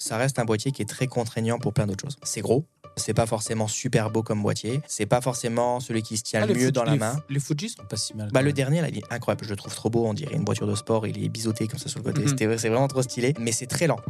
ça reste un boîtier qui est très contraignant pour plein d'autres choses. C'est gros, c'est pas forcément super beau comme boîtier, c'est pas forcément celui qui se tient Ah, le mieux Fuji- dans la les main. Les Fuji sont pas si mal. Bah, le dernier, là, il est incroyable. Je le trouve trop beau. On dirait une voiture de sport. Il est biseauté comme ça sur le côté. Mhm. C'est vraiment trop stylé. Mais c'est très lent.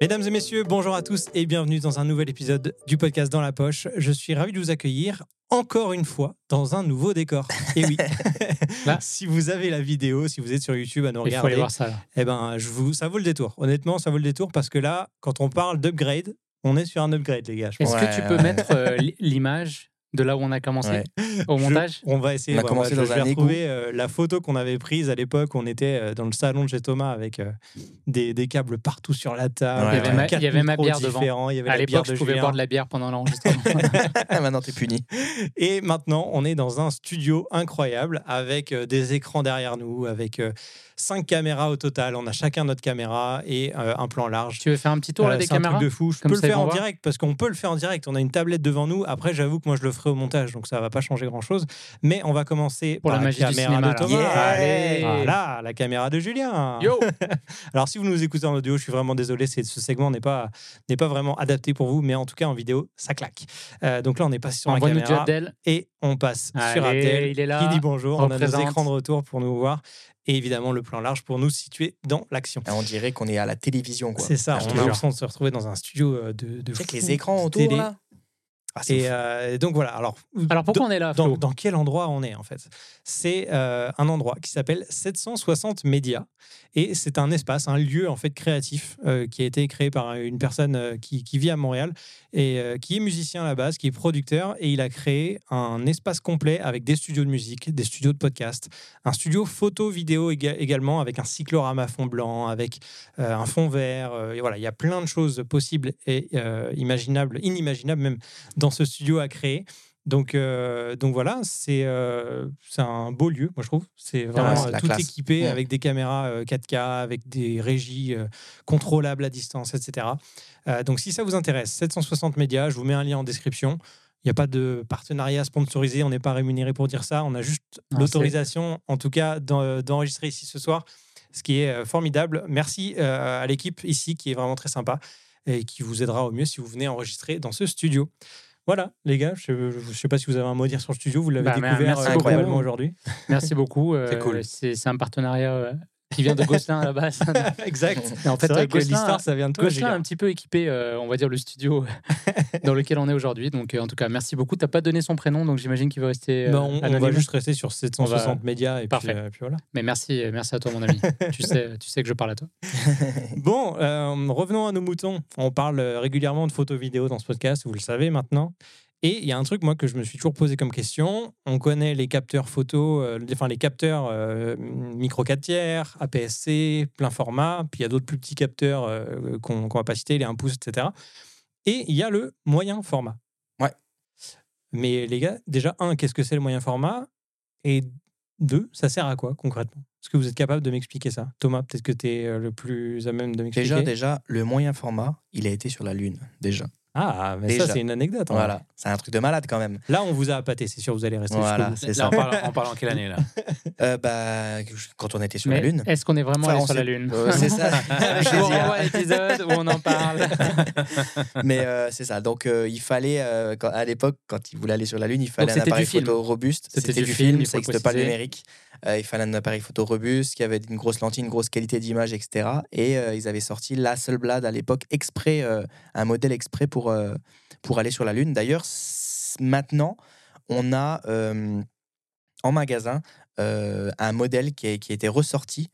Mesdames et messieurs, bonjour à tous et bienvenue dans un nouvel épisode du podcast Dans la Poche. Je suis ravi de vous accueillir encore une fois dans un nouveau décor. Et oui, Là. si vous avez la vidéo, si vous êtes sur YouTube à nous Il faut aller regarder, voir ça là. eh ben, je vous, ça vaut le détour. Honnêtement, ça vaut le détour parce que là, quand on parle d'upgrade, on est sur un upgrade, les gars. Est-ce Ouais, que tu peux mettre euh, l'image de là où on a commencé Ouais. au Je- montage on va essayer. On a bah, commencé dans je retrouver euh, la photo qu'on avait prise à l'époque. On était euh, dans le salon de chez Thomas avec euh, des, des câbles partout sur la table. Ouais, Il y avait ma- il y avait ma bière devant. Il y avait À l'époque, je pouvais Julien. boire de la bière pendant l'enregistrement. Maintenant, t'es puni. Et maintenant, on est dans un studio incroyable avec euh, des écrans derrière nous, avec euh, cinq caméras au total. On a chacun notre caméra et euh, un plan large. tu veux faire un petit tour là des c'est un truc caméras de fou. Je Comme peux le ça, faire en voir. direct parce qu'on peut le faire en direct. On a une tablette devant nous. Après, j'avoue que moi, je le ferai au montage, donc ça va pas changer grand chose. Mais on va commencer Pour par la magie du caméra cinéma, de. Thomas. Yeah. Allez. Voilà, la caméra de Julien. Yo Alors, si vous nous écoutez en audio, je suis vraiment désolé, c'est- ce segment n'est pas, n'est pas vraiment adapté pour vous, mais en tout cas, en vidéo, ça claque. Euh, donc là, on est passé sur la Envoie-nous du caméra Abdel. et on passe sur Allez, Abdel. il est là. Qui dit bonjour, on a nos écrans de retour pour nous voir et évidemment le plan large pour nous situer dans l'action. On dirait qu'on est à la télévision. quoi. C'est ça, Ah, on a l'impression de se retrouver dans un studio euh, de, de fou, les écrans autour, télé. là. Ah, Et euh, donc voilà, alors, Alors pourquoi on est là dans, quel endroit on est en fait? C'est euh, un endroit qui s'appelle 760 Médias et c'est un espace, un lieu en fait créatif euh, qui a été créé par une personne euh, qui, qui vit à Montréal et euh, qui est musicien à la base, qui est producteur et il a créé un espace complet avec des studios de musique, des studios de podcast, un studio photo vidéo éga- également avec un cyclorama fond blanc, avec euh, un fond vert. euh, et voilà, il y a plein de choses possibles et euh, imaginables, inimaginables même dans ce studio à créer. Donc, euh, donc voilà, c'est euh, c'est un beau lieu, moi je trouve. C'est vraiment c'est euh, tout classe. équipé Ouais. avec des caméras euh, 4K, avec des régies contrôlables à distance, etc. Donc si ça vous intéresse, 760 médias, je vous mets un lien en description. Il n'y a pas de partenariat sponsorisé, on n'est pas rémunéré pour dire ça. On a juste l'autorisation, en tout cas, d'en- d'enregistrer ici ce soir, ce qui est formidable. Merci à l'équipe ici qui est vraiment très sympa et qui vous aidera au mieux si vous venez enregistrer dans ce studio. Voilà, les gars, je ne sais pas si vous avez un mot à dire sur le studio, vous l'avez Bah, découvert merci euh, aujourd'hui. Merci beaucoup. euh, C'est cool. C'est c'est un partenariat euh, qui vient de Gosselin à la base. exact. Et en fait, vrai euh, que l'histoire, ça vient de toi, Gosselin a un petit peu équipé, euh, on va dire, le studio dans lequel on est aujourd'hui. Donc, euh, en tout cas, merci beaucoup. Tu n'as pas donné son prénom, donc j'imagine qu'il va rester euh, Bah, on, on va juste rester sur 760 On va- médias et puis, Parfait. puis voilà. Mais merci, merci à toi, mon ami. tu, sais, tu sais que je parle à toi. Bon, revenons à nos moutons. On parle régulièrement de photos vidéo dans ce podcast, vous le savez maintenant. Et il y a un truc, moi, que je me suis toujours posé comme question. On connaît les capteurs photo, euh, enfin les capteurs euh, micro 4 tiers, APS-C, plein format. Puis il y a d'autres plus petits capteurs euh, qu'on qu'on va pas citer, les 1 pouce, etc. Et il y a le moyen format. Ouais. Mais les gars, déjà, un, qu'est-ce que c'est le moyen format? Et deux, ça sert à quoi concrètement? Est-ce que vous êtes capable de m'expliquer ça? Thomas, peut-être que tu es le plus à même de m'expliquer. Déjà, déjà, le moyen format, il a été sur la Lune. Déjà. Ah, mais Déjà. ça, c'est une anecdote. en Voilà. vrai. C'est un truc de malade quand même. Là, on vous a appâté, c'est sûr, vous allez rester Voilà, c'est ça. on parle, en quelle année là Euh, bah, quand on était sur Mais la Lune. est-ce qu'on est vraiment Enfin, allé sur la Lune Euh, c'est ça. Je vous renvoie à l'épisode où on en parle. Mais euh, c'est ça. Donc, euh, il fallait, euh, quand- à l'époque, quand il voulait aller sur la Lune, il fallait un c'était du appareil photo robuste. C'était C'était du du film, film, il ça n'existe pas le numérique. Euh, il fallait un appareil photo robuste qui avait une grosse lentille, une grosse qualité d'image, etc. Et euh, ils avaient sorti l'Hasselblad à l'époque, exprès, euh, un modèle exprès pour, pour aller sur la Lune. D'ailleurs, maintenant, on a en magasin un modèle qui a, qui a ressorti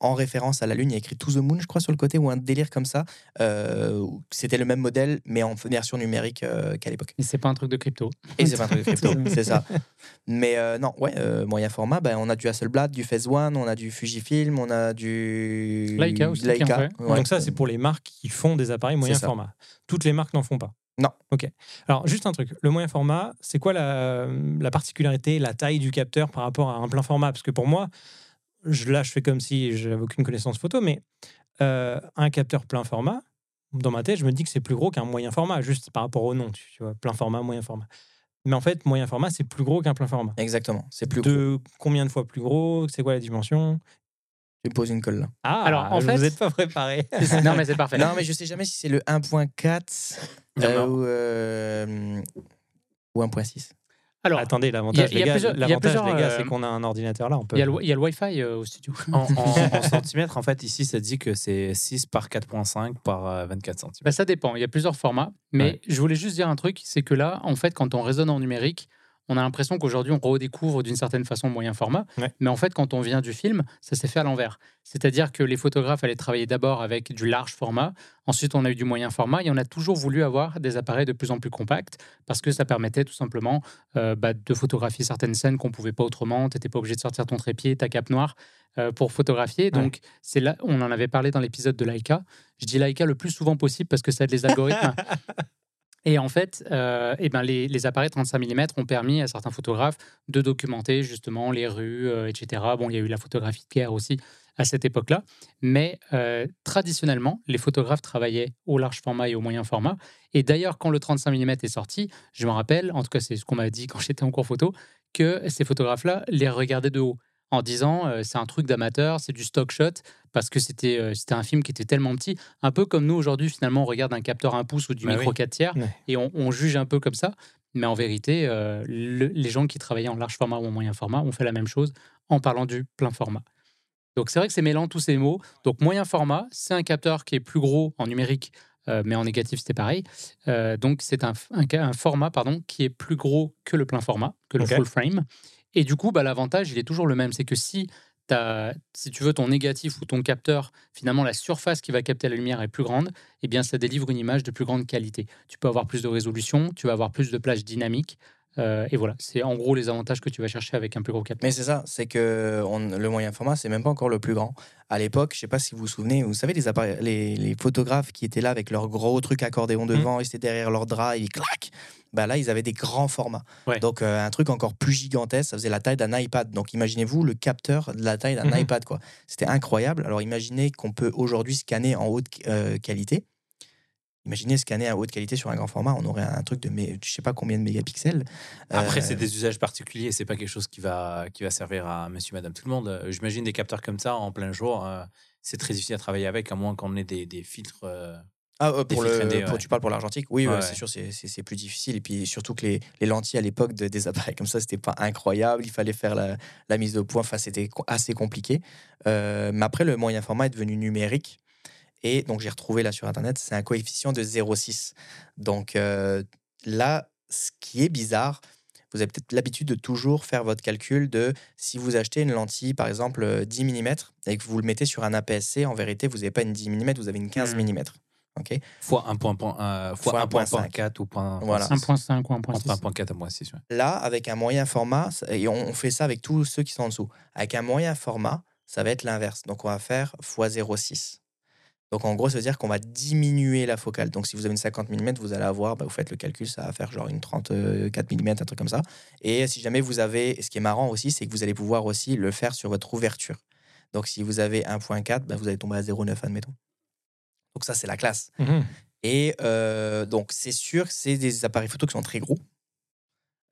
en référence à la Lune. Il y a écrit To the Moon, je crois, sur le côté, ou un délire comme ça. Euh, où C'était le même modèle, mais en version numérique euh, qu'à l'époque. Et c'est pas un truc de crypto. Et c'est pas un truc de crypto, c'est ça. Mais euh, non, ouais, euh, moyen format, ben, on a du Hasselblad, du Phase One, on a du Fujifilm, on a du Leica aussi, Leica. Ouais. Donc ça, c'est pour les marques qui font des appareils moyen format. Toutes les marques n'en font pas. Non. Ok. Alors, juste un truc. Le moyen format, c'est quoi la, la particularité, la taille du capteur par rapport à un plein format? Parce que pour moi, je, là, je fais comme si j'avais aucune connaissance photo, mais euh, un capteur plein format, dans ma tête, je me dis que c'est plus gros qu'un moyen format, juste par rapport au nom, tu, tu vois, plein format, moyen format. Mais en fait, moyen format, c'est plus gros qu'un plein format. Exactement. C'est plus gros. De combien de fois plus gros C'est quoi la dimension? Tu poses une colle là. Ah, Alors, en vous fait- n'êtes pas préparé. non, mais c'est parfait. Non, mais je sais jamais si c'est le 1.4 Non, euh, ou, euh, ou 1.6. Alors, Attendez, l'avantage, les gars, euh, c'est qu'on a un ordinateur là. Il y, a le- il y a le Wi-Fi euh, au studio. En, en- en centimètres, en fait, ici, ça dit que c'est 6 par 4.5 par euh, 24 cm. Bah, ça dépend, il y a plusieurs formats. Mais Ouais. je voulais juste dire un truc, c'est que là, en fait, quand on raisonne en numérique, on a l'impression qu'aujourd'hui, on redécouvre d'une certaine façon le moyen format. Ouais. Mais en fait, quand on vient du film, ça s'est fait à l'envers. C'est-à-dire que les photographes allaient travailler d'abord avec du large format, ensuite on a eu du moyen format, et on a toujours voulu avoir des appareils de plus en plus compacts, parce que ça permettait tout simplement euh, bah, de photographier certaines scènes qu'on pouvait pas autrement. Tu n'étais pas obligé de sortir ton trépied, ta cape noire euh, pour photographier. Donc, c'est là, on en avait parlé dans l'épisode de Leica. Je dis Leica le plus souvent possible parce que ça aide les algorithmes. Et en fait, euh, eh ben les, appareils 35 mm ont permis à certains photographes de documenter justement les rues, euh, etc. Bon, il y a eu la photographie de guerre aussi à cette époque-là. Mais euh, traditionnellement, les photographes travaillaient au large format et au moyen format. Et d'ailleurs, quand le 35 mm est sorti, je me rappelle, en tout cas c'est ce qu'on m'a dit quand j'étais en cours photo, que ces photographes-là les regardaient de haut en disant euh, c'est un truc d'amateur, c'est du stock shot, parce que c'était euh, c'était un film qui était tellement petit, un peu comme nous aujourd'hui finalement on regarde un capteur 1 pouce ou du Bah micro oui. 4 tiers et on, on juge un peu comme ça. Mais en vérité, euh, le- les gens qui travaillaient en large format ou en moyen format ont fait la même chose en parlant du plein format. Donc c'est vrai que c'est mêlant tous ces mots. Donc moyen format, c'est un capteur qui est plus gros en numérique, mais en négatif c'était pareil. Donc c'est un, un ca- un format pardon, qui est plus gros que le plein format, que le full frame. Et du coup, bah, l'avantage, il est toujours le même. C'est que si, si tu veux ton négatif ou ton capteur, finalement la surface qui va capter la lumière est plus grande, eh bien ça délivre une image de plus grande qualité. Tu peux avoir plus de résolution, tu vas avoir plus de plage dynamique. Euh, et voilà, c'est en gros les avantages que tu vas chercher avec un plus gros capteur. Mais c'est ça, c'est que on- le moyen format, c'est même pas encore le plus grand. À l'époque, je sais pas si vous vous souvenez, vous savez, les, les, les photographes qui étaient là avec leur gros truc accordéon devant, ils étaient derrière leur drap, ils clac. Bah là, ils avaient des grands formats. Ouais. Donc, euh, un truc encore plus gigantesque, ça faisait la taille d'un iPad. Donc, imaginez-vous le capteur de la taille d'un Mhm. iPad, quoi. C'était incroyable. Alors, imaginez qu'on peut aujourd'hui scanner en haute euh, qualité. Imaginez scanner en haute qualité sur un grand format, on aurait un truc de, mé- je sais pas combien de mégapixels. Après, Euh, c'est des usages particuliers, c'est pas quelque chose qui va, qui va servir à monsieur, madame, tout le monde. Euh, J'imagine des capteurs comme ça en plein jour, euh, c'est très difficile à travailler avec, à moins qu'on ait des, des filtres. euh, Ah, euh, pour le, ND, pour- ouais. tu parles pour l'argentique? Oui, Ouais, ouais, ouais. c'est sûr, c'est- plus difficile. Et puis surtout que les, les lentilles à l'époque de, des appareils comme ça, c'était pas incroyable. Il fallait faire la, la mise au point. Enfin, c'était assez compliqué. Euh, mais après, le moyen format est devenu numérique. Et donc, j'ai retrouvé là sur Internet, c'est un coefficient de 0,6. Donc euh, là, ce qui est bizarre, vous avez peut-être l'habitude de toujours faire votre calcul de si vous achetez une lentille, par exemple euh, 10 mm, et que vous le mettez sur un APS-C, en vérité, vous n'avez pas une 10 mm, vous avez une 15 Mhm. mm. OK? Fois 1.4 Fois fois 1.5. 1.4 ou point, Voilà. 1.5 ou entre 1.6. 1.4 et 1.6. ouais. Là, avec un moyen format, et on, on fait ça avec tous ceux qui sont en dessous. Avec un moyen format, ça va être l'inverse. Donc, on va faire x 0,6. Donc, en gros, ça veut dire qu'on va diminuer la focale. Donc, si vous avez une 50 mm, vous allez avoir, bah, vous faites le calcul, ça va faire genre une 34 mm, un truc comme ça. Et si jamais vous avez, ce qui est marrant aussi, c'est que vous allez pouvoir aussi le faire sur votre ouverture. Donc, si vous avez 1.4, bah, vous allez tomber à 0,9, admettons. Donc, ça, c'est la classe. Mhm. Et euh, donc, c'est sûr c'est des appareils photo qui sont très gros.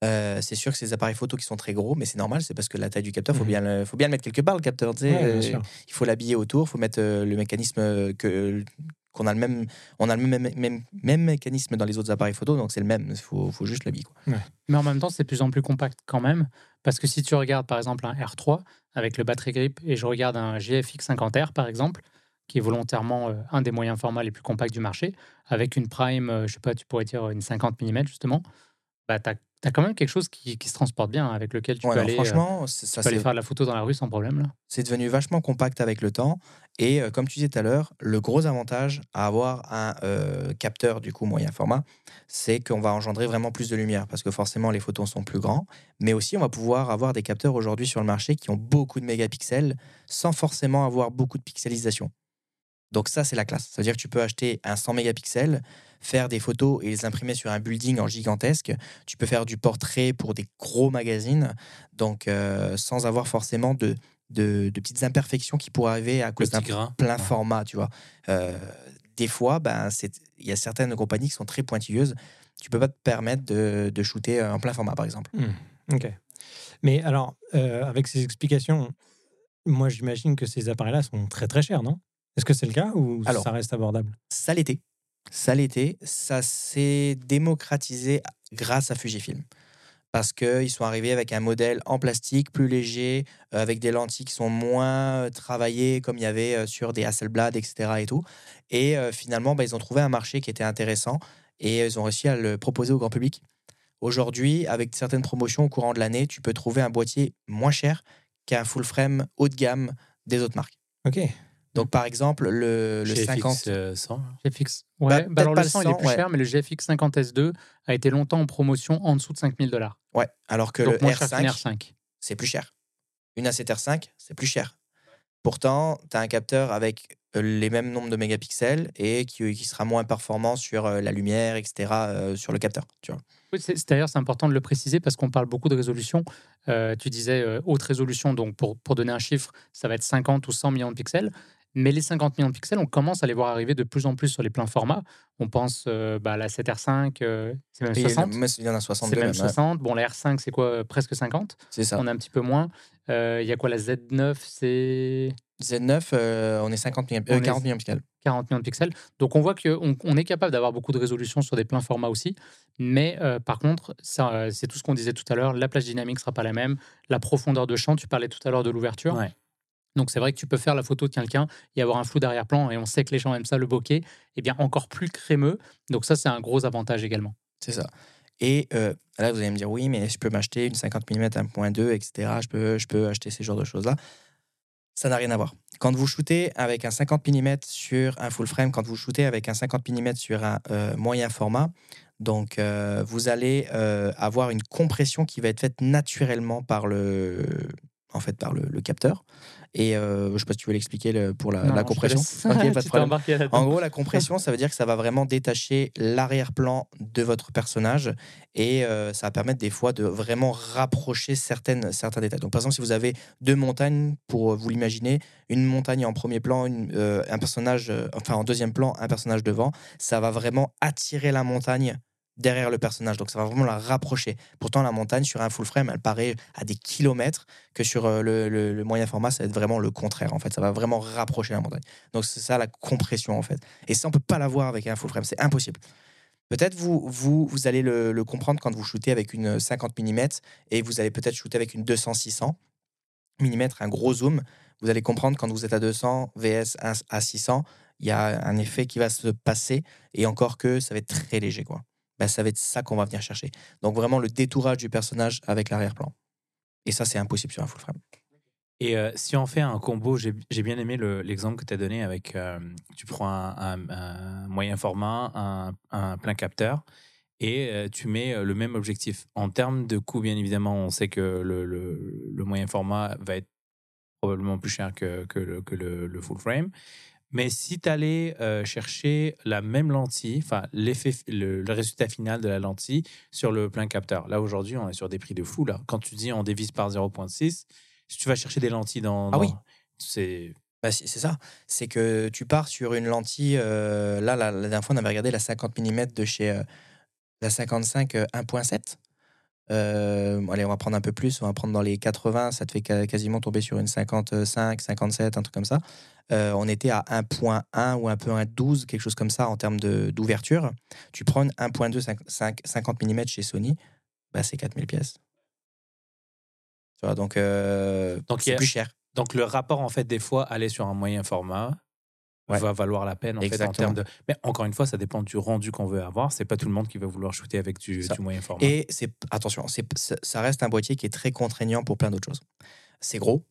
Euh, c'est sûr que c'est des appareils photo qui sont très gros, mais c'est normal, c'est parce que la taille du capteur, il faut, Mhm. bien le- faut bien le mettre quelque part, le capteur. Ouais, euh, il faut l'habiller autour, il faut mettre euh, le mécanisme que qu'on a le même on a le même, même, même mécanisme dans les autres appareils photo donc c'est le même il faut, faut juste l'habiller. Mais en même temps, c'est de plus en plus compact quand même. Parce que si tu regardes par exemple un R3 avec le battery grip et je regarde un GFX 50R par exemple, qui est volontairement un des moyens formats les plus compacts du marché, avec une prime, je sais pas, tu pourrais dire une 50 mm justement, bah, tu as, quand même quelque chose qui, qui se transporte bien, avec lequel tu Ouais, peux, alors aller, euh, franchement ça tu peux aller faire de la photo dans la rue sans problème. Là? c'est devenu vachement compact avec le temps. Et euh, comme tu disais tout à l'heure, le gros avantage à avoir un euh, capteur du coup moyen format, c'est qu'on va engendrer vraiment plus de lumière parce que forcément les photons sont plus grands. Mais aussi on va pouvoir avoir des capteurs aujourd'hui sur le marché qui ont beaucoup de mégapixels sans forcément avoir beaucoup de pixelisation. Donc ça c'est la classe. C'est-à-dire que tu peux acheter un 100 mégapixels, faire des photos et les imprimer sur un building en gigantesque. Tu peux faire du portrait pour des gros magazines, donc euh, sans avoir forcément de, de, de petites imperfections qui pourraient arriver à cause d'un plein Ouais. format, tu vois. Euh, des fois, ben, il y a certaines compagnies qui sont très pointilleuses. tu peux pas te permettre de, de shooter en plein format, par exemple. Hmm, Ok. Mais alors, euh, avec ces explications, moi j'imagine que ces appareils-là sont très très chers, non? Est-ce que c'est le cas ou Alors, ça reste abordable? Ça l'était. Ça l'était. Ça s'est démocratisé grâce à Fujifilm. Parce qu'ils sont arrivés avec un modèle en plastique plus léger, euh, avec des lentilles qui sont moins euh, travaillées, comme il y avait euh, sur des Hasselblad, etc. Et, tout. et finalement, bah, ils ont trouvé un marché qui était intéressant et ils ont réussi à le proposer au grand public. Aujourd'hui, avec certaines promotions au courant de l'année, tu peux trouver un boîtier moins cher qu'un full frame haut de gamme des autres marques. Ok. Donc, par exemple, le, le Chez 50. FX, euh, 100. GFX. Bah, Ouais, bah, alors pas le le 100, il est 100, plus ouais. cher, mais le GFX 50S2 a été longtemps en promotion en dessous de 5000 dollars. Ouais, alors que Donc le moins cher qu'une R5, R5. c'est plus cher. Une A7R5, c'est plus cher. Pourtant, tu as un capteur avec euh, les mêmes nombres de mégapixels et qui, qui sera moins performant sur euh, la lumière, etc., euh, sur le capteur. Tu vois. Oui, c'est- c'est- D'ailleurs, c'est important de le préciser parce qu'on parle beaucoup de résolution. Euh, tu disais euh, haute résolution, donc pour, pour donner un chiffre, ça va être 50 ou 100 millions de pixels. Mais les 50 millions de pixels, on commence à les voir arriver de plus en plus sur les pleins formats. On pense euh, bah, à la 7R5, euh, c'est même Et il y en a- 60. moi, il y en a C'est 62 même même, ouais. 60. Bon, la R5, c'est quoi euh, Presque 50. C'est ça. On a un petit peu moins. Euh, Il y a quoi La Z9, c'est Z9, euh, on est 50 millions, On euh, est- 40 millions de pixels. 40 millions de pixels. Donc on voit qu'on on est capable d'avoir beaucoup de résolution sur des pleins formats aussi. Mais euh, par contre, ça, euh, c'est tout ce qu'on disait tout à l'heure. La plage dynamique ne sera pas la même. La profondeur de champ, tu parlais tout à l'heure de l'ouverture. Ouais. Donc c'est vrai que tu peux faire la photo de quelqu'un et avoir un flou d'arrière-plan. Et on sait que les gens aiment ça, le bokeh. Et bien encore plus crémeux. Donc ça, c'est un gros avantage également. C'est ça. Et euh, là, vous allez me dire, oui, mais je peux m'acheter une 50 mm 1.2, etc. Je peux, je peux acheter ces genres de choses-là? Ça n'a rien à voir. Quand vous shootez avec un 50 mm sur un full frame, quand vous shootez avec un 50 mm sur un euh, moyen format, donc euh, vous allez avoir une compression qui va être faite naturellement par le, en fait, par le capteur. Et euh, je ne sais pas si tu veux l'expliquer le- pour la, Non, compression. pas de. En gros, la compression, ça veut dire que ça va vraiment détacher l'arrière-plan de votre personnage et euh, ça va permettre des fois de vraiment rapprocher certaines, certains détails. Donc, par exemple, si vous avez deux montagnes, pour vous l'imaginer, une montagne en premier plan, une- euh, un personnage, euh, enfin en deuxième plan, un personnage devant, ça va vraiment attirer la montagne derrière le personnage. Donc, ça va vraiment la rapprocher. Pourtant, la montagne, sur un full frame, elle paraît à des kilomètres que sur euh, le, le- moyen format, ça va être vraiment le contraire. En fait, ça va vraiment rapprocher la montagne. Donc, c'est ça la compression, en fait. Et ça, on peut pas l'avoir avec un full frame. C'est impossible. Peut-être vous, vous, vous allez le, comprendre quand vous shootez avec une 50 mm et vous allez peut-être shooter avec une 200-600 mm, un gros zoom. Vous allez comprendre quand vous êtes à 200 vs à- à 600, il y a un effet qui va se passer et encore que ça va être très léger. quoi. Ben, ça va être ça qu'on va venir chercher. Donc vraiment le détourage du personnage avec l'arrière-plan. Et ça, c'est impossible sur un full frame. Et euh, si on fait un combo, j'ai bien aimé le- l'exemple que tu as donné avec, euh, tu prends un, moyen format, un, plein capteur, et euh, tu mets le même objectif. En termes de coût, bien évidemment, on sait que le, moyen format va être probablement plus cher que, le full frame. Mais si tu allais euh, chercher la même lentille, enfin l'effet, le, le résultat final de la lentille sur le plein capteur. Là aujourd'hui, on est sur des prix de fou. Là, quand tu dis on divise par 0.6, si tu vas chercher des lentilles dans, Ah oui. c'est Bah, c'est c'est ça. C'est que tu pars sur une lentille. euh, là, la, la dernière fois, on avait regardé la 50 mm de chez euh, la 55 euh, 1.7. Euh, allez, on va prendre un peu plus. On va prendre dans les 80. Ça te fait quasiment tomber sur une 55, 57, un truc comme ça. Euh, on était à 1.1 ou un peu 1.12, quelque chose comme ça en termes d'ouverture. Tu prends une 1.2 cinq- cinq- 50 mm chez Sony, bah, c'est 4000 pièces. Tu vois, donc euh, c'est plus cher. donc le rapport en fait des fois aller sur un moyen format Ouais. va valoir la peine en fait en termes de. Mais encore une fois, ça dépend du rendu qu'on veut avoir. C'est pas tout le monde qui va vouloir shooter avec du, moyen format. Et c'est attention, c'est ça- reste un boîtier qui est très contraignant pour plein d'autres choses. C'est gros,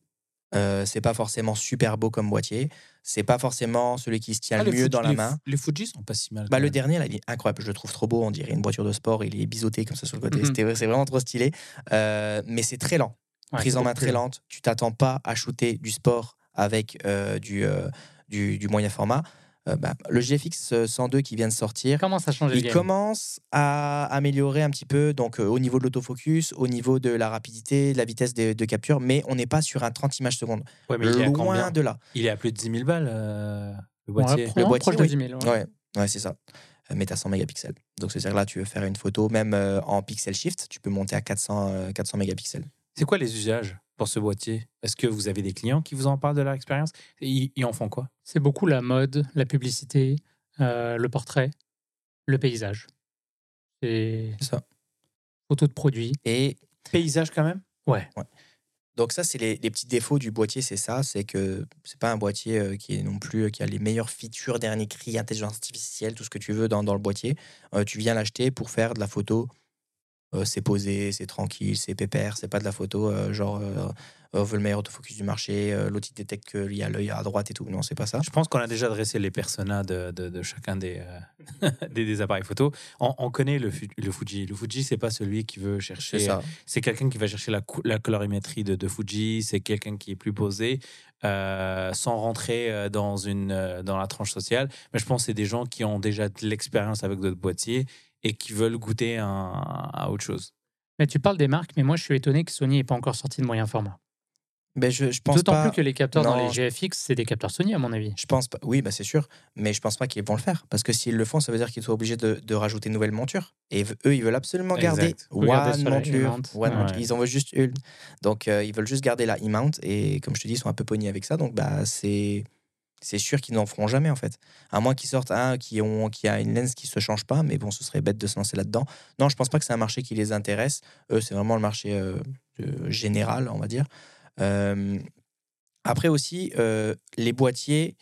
euh, c'est pas forcément super beau comme boîtier, c'est pas forcément celui qui se tient Ah, le les mieux Fuji- dans la les- main. Les Fuji sont pas si mal. Bah, le dernier, là, il est incroyable. Je le trouve trop beau. On dirait une voiture de sport. Il est biseauté comme ça sur le côté. Mhm. C'est vraiment trop stylé. Euh, mais c'est très lent. Ouais, Prise en main très lente. Tu t'attends pas à shooter du sport avec euh, du, euh, du, du moyen format. Euh, bah, le GFX 102 qui vient de sortir, Comment ça change le il game commence à améliorer un petit peu donc euh, au niveau de l'autofocus, au niveau de la rapidité, de la vitesse de, de capture, mais on n'est pas sur un 30 images secondes. Ouais, mais il est à Loin combien de là. Il est à plus de 10 000 balles euh, le boîtier. prendre boîtier, proche de oui. 10 000. ouais. Ouais, ouais c'est ça. euh, mais tu as 100 mégapixels. Donc, c'est-à-dire que là, tu veux faire une photo, même euh, en pixel shift, tu peux monter à 400, euh, 400 mégapixels. C'est quoi les usages? Pour ce boîtier? Est-ce que vous avez des clients qui vous en parlent de leur expérience? Et ils, ils en font quoi? C'est beaucoup la mode, la publicité, euh, le portrait, le paysage. C'est ça. photo de produits. Et Paysage quand même? Ouais. Donc ça, c'est les, les petits défauts du boîtier, c'est ça, c'est que c'est pas un boîtier euh, qui est non plus euh, qui a les meilleures features, dernier cri, intelligence artificielle, tout ce que tu veux dans, dans le boîtier. Euh, tu viens l'acheter pour faire de la photo. Euh, c'est posé, c'est tranquille, c'est pépère, c'est pas de la photo euh, genre euh, on veut le meilleur autofocus du marché, euh, l'autre il détecte qu'il y a l'œil à droite et tout. Non, c'est pas ça. Je pense qu'on a déjà dressé les personas de, de- de chacun des, euh, des, des appareils photo. On, on connaît le, le Fuji. Le Fuji, c'est pas celui qui veut C'est chercher. ça. C'est quelqu'un qui va chercher la, la colorimétrie de, de Fuji. C'est quelqu'un qui est plus posé, euh, sans rentrer euh, dans, une, euh, dans la tranche sociale. Mais je pense que c'est des gens qui ont déjà de l'expérience avec d'autres boîtiers et qui veulent goûter un- à autre chose. Mais tu parles des marques, mais moi je suis étonné que Sony n'ait pas encore sorti de moyen format. Ben, je, je pense D'autant pas. plus que les capteurs dans les GFX, c'est des capteurs Sony à mon avis. Je pense pas. Oui, bah c'est sûr. Mais je pense pas qu'ils vont le faire. Parce que s'ils le font, ça veut dire qu'ils sont obligés de, de rajouter une nouvelle monture. Et eux, ils veulent absolument garder Exact. One monture. One Ouais. monture. Ils en veulent juste une. Donc, euh, ils veulent juste garder la e-mount. Et comme je te dis, ils sont un peu pognés avec ça. Donc, bah, c'est. C'est sûr qu'ils n'en feront jamais en fait. À moins qu'ils sortent un qui, ont, qui a une lens qui se change pas, mais bon, ce serait bête de se lancer là-dedans. Non, je pense pas que c'est un marché qui les intéresse. Eux, c'est vraiment le marché euh, euh, général, on va dire. Euh, après aussi, euh, les boîtiers,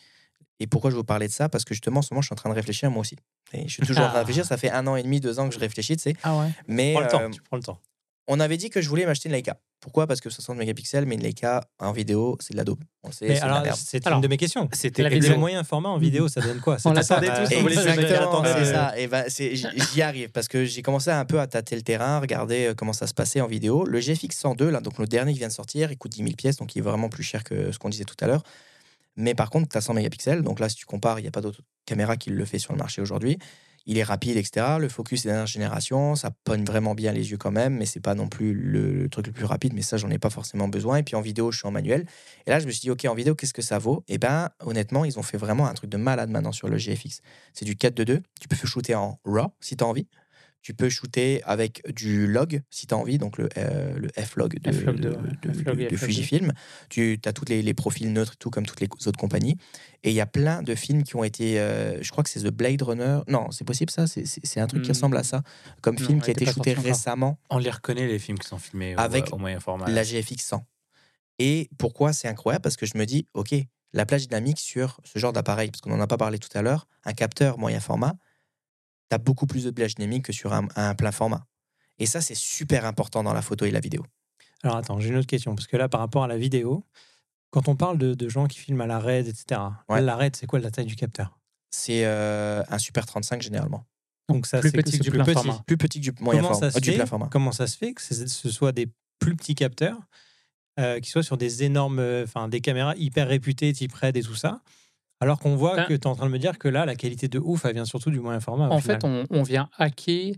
et pourquoi je vous parlais de ça? Parce que justement, en ce moment, je suis en train de réfléchir moi aussi. Et je suis toujours en train de Ah. réfléchir, ça fait un an et demi, deux ans que je réfléchis, tu sais. Ah ouais Mais Prends le euh, temps, tu prends le temps. on avait dit que je voulais m'acheter une Leica. Pourquoi? Parce que 60 mégapixels, mais une Leica en vidéo, c'est de la daube. On le sait, Mais c'est une de mes questions. C'était le moyen format en vidéo, ça donne quoi? On l'attendait euh, tous, on voulait Exactement, euh, c'est ça. Et ben, j'y arrive parce que j'ai commencé un peu à tâter le terrain, regarder euh, comment ça se passait en vidéo. Le GFX 102, là, donc le dernier qui vient de sortir, il coûte 10 000 pièces, donc il est vraiment plus cher que ce qu'on disait tout à l'heure. Mais par contre, tu as 100 mégapixels, donc là, si tu compares, il n'y a pas d'autre caméra qui le fait sur le marché aujourd'hui. Il est rapide, etc. Le focus est dernière génération, ça pogne vraiment bien les yeux quand même, mais c'est pas non plus le, truc le plus rapide, mais ça, j'en ai pas forcément besoin. Et puis en vidéo, je suis en manuel. Et là, je me suis dit, OK, en vidéo, qu'est-ce que ça vaut? Et ben, honnêtement, ils ont fait vraiment un truc de malade maintenant sur le GFX. C'est du 4 de 2. Tu peux shooter en RAW si tu as envie. Tu peux shooter avec du log si tu as envie, donc le, euh, le F-log de, F-log de- de- de- F-log et de F-log Fujifilm. Tu as tous les, les profils neutres et tout, comme toutes les autres compagnies. Et il y a plein de films qui ont été. euh, je crois que c'est The Blade Runner. Non, c'est possible ça? C'est- C'est c'est un truc qui Hmm. ressemble à ça. Comme Non, film qui a été shooté récemment On les reconnaît, les films qui sont filmés au, Avec au moyen format. la GFX 100. Et pourquoi c'est incroyable? Parce que je me dis, OK, la plage dynamique sur ce genre d'appareil, parce qu'on n'en a pas parlé tout à l'heure, un capteur moyen format, tu as beaucoup plus de plage dynamique que sur un, un plein format. Et ça, c'est super important dans la photo et la vidéo. Alors attends, j'ai une autre question, parce que là, par rapport à la vidéo, quand on parle de, de gens qui filment à la RAID, etc., Ouais. la RAID, c'est quoi la taille du capteur? C'est euh, un Super 35 généralement. Donc ça, plus c'est petit que du plus plein petit. format. Plus petit que du moyen Comment format. ça, euh, se du fait, plein format. comment ça se fait que ce soit des plus petits capteurs euh, qui soient sur des énormes, euh, enfin des caméras hyper réputées, type RAID et tout ça, alors qu'on voit que tu es en train de me dire que là, la qualité de ouf, elle vient surtout du moyen format. En final. fait, on, on vient hacker